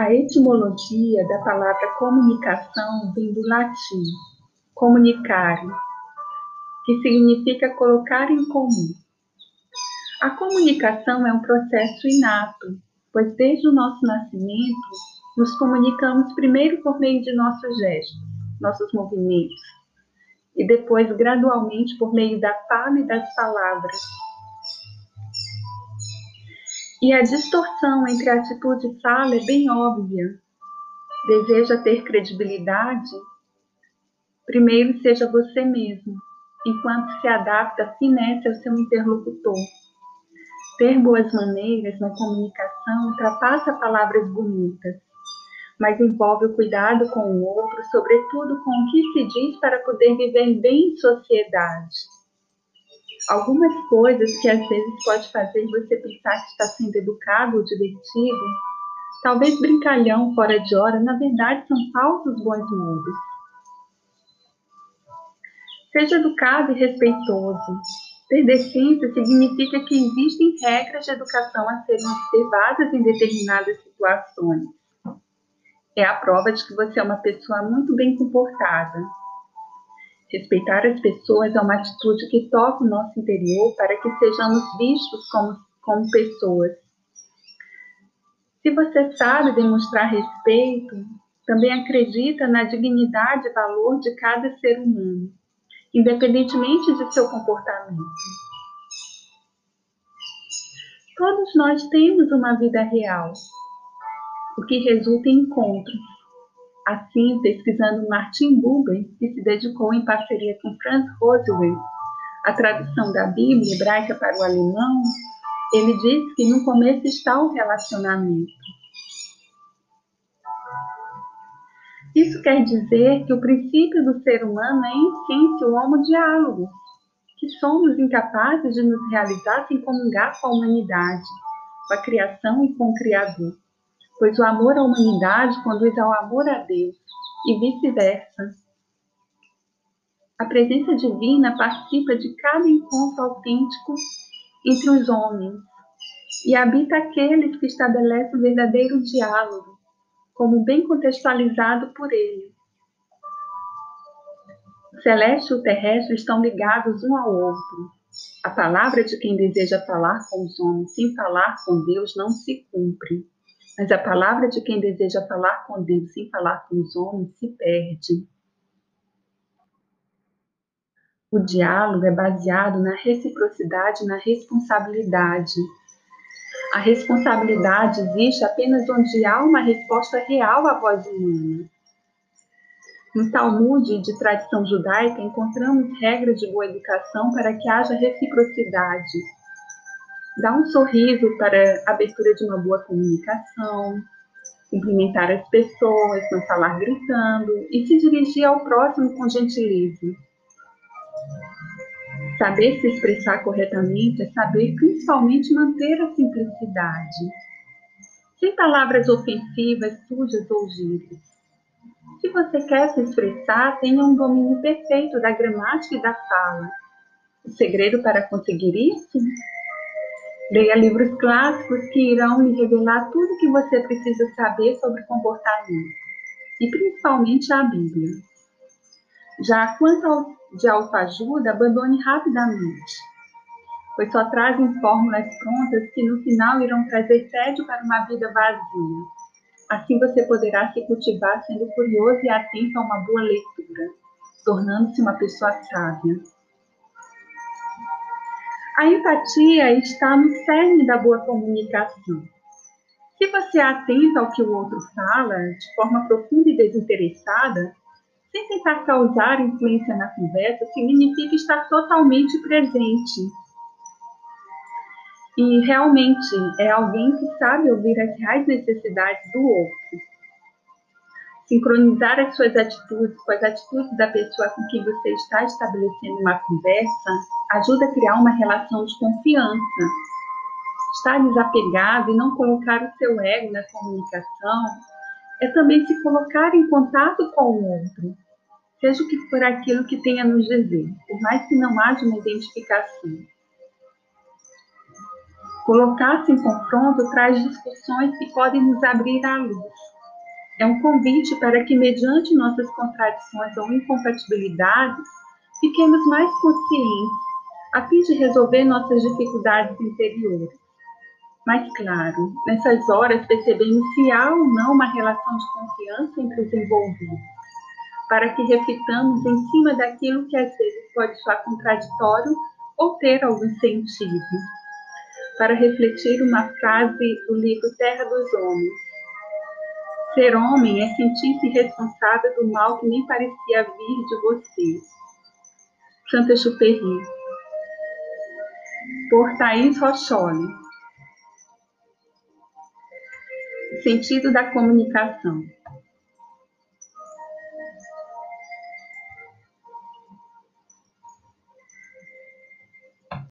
A etimologia da palavra comunicação vem do latim comunicare, que significa colocar em comum. A comunicação é um processo inato, pois desde o nosso nascimento nos comunicamos primeiro por meio de nossos gestos, nossos movimentos, e depois gradualmente por meio da fala e das palavras, e a distorção entre a atitude e fala é bem óbvia. Deseja ter credibilidade? Primeiro seja você mesmo, enquanto se adapta finesse ao seu interlocutor. Ter boas maneiras na comunicação ultrapassa palavras bonitas, mas envolve o cuidado com o outro, sobretudo com o que se diz para poder viver bem em sociedade algumas coisas que às vezes pode fazer você pensar que está sendo educado ou divertido, talvez brincalhão fora de hora, na verdade são falsos bons modos. Seja educado e respeitoso. Ter decência significa que existem regras de educação a serem observadas em determinadas situações. É a prova de que você é uma pessoa muito bem comportada, Respeitar as pessoas é uma atitude que toca o nosso interior para que sejamos vistos como, como pessoas. Se você sabe demonstrar respeito, também acredita na dignidade e valor de cada ser humano, independentemente de seu comportamento. Todos nós temos uma vida real, o que resulta em encontros, Assim, pesquisando Martin Buber, que se dedicou em parceria com Franz Rosewell à tradução da Bíblia hebraica para o alemão, ele diz que no começo está o relacionamento. Isso quer dizer que o princípio do ser humano é, em essência, o homo-diálogo, que somos incapazes de nos realizar sem comungar com a humanidade, com a criação e com o Criador pois o amor à humanidade conduz ao amor a Deus e vice-versa. A presença divina participa de cada encontro autêntico entre os homens e habita aqueles que estabelecem o verdadeiro diálogo, como bem contextualizado por ele. O celeste e o terrestre estão ligados um ao outro. A palavra de quem deseja falar com os homens sem falar com Deus não se cumpre. Mas a palavra de quem deseja falar com Deus sem falar com os homens se perde. O diálogo é baseado na reciprocidade e na responsabilidade. A responsabilidade existe apenas onde há uma resposta real à voz humana. No Talmud de tradição judaica, encontramos regras de boa educação para que haja reciprocidade dar um sorriso para a abertura de uma boa comunicação, cumprimentar as pessoas, não falar gritando e se dirigir ao próximo com gentileza. Saber se expressar corretamente é saber principalmente manter a simplicidade, sem palavras ofensivas, sujas ou gírias. Se você quer se expressar, tenha um domínio perfeito da gramática e da fala. O segredo para conseguir isso Leia livros clássicos que irão lhe revelar tudo o que você precisa saber sobre comportamento, e principalmente a Bíblia. Já quanto ao de autoajuda, abandone rapidamente, pois só trazem fórmulas prontas que no final irão trazer tédio para uma vida vazia. Assim você poderá se cultivar sendo curioso e atento a uma boa leitura, tornando-se uma pessoa sábia. A empatia está no cerne da boa comunicação. Se você é atenta ao que o outro fala de forma profunda e desinteressada, sem tentar causar influência na conversa, significa estar totalmente presente. E realmente é alguém que sabe ouvir as reais necessidades do outro sincronizar as suas atitudes com as atitudes da pessoa com quem você está estabelecendo uma conversa ajuda a criar uma relação de confiança. Estar desapegado e não colocar o seu ego na comunicação é também se colocar em contato com o outro. seja o que for aquilo que tenha nos dizer, por mais que não haja uma identificação. Colocar-se em confronto traz discussões que podem nos abrir à luz. É um convite para que, mediante nossas contradições ou incompatibilidades, fiquemos mais conscientes, a fim de resolver nossas dificuldades interiores. Mas, claro, nessas horas percebemos se há ou não uma relação de confiança entre os envolvidos para que reflitamos em cima daquilo que às vezes pode soar contraditório ou ter algum sentido. Para refletir uma frase do livro Terra dos Homens. Ser homem é sentir-se responsável do mal que nem parecia vir de você. Santa Chuperri. Por Thaís Rocholi. Sentido da comunicação.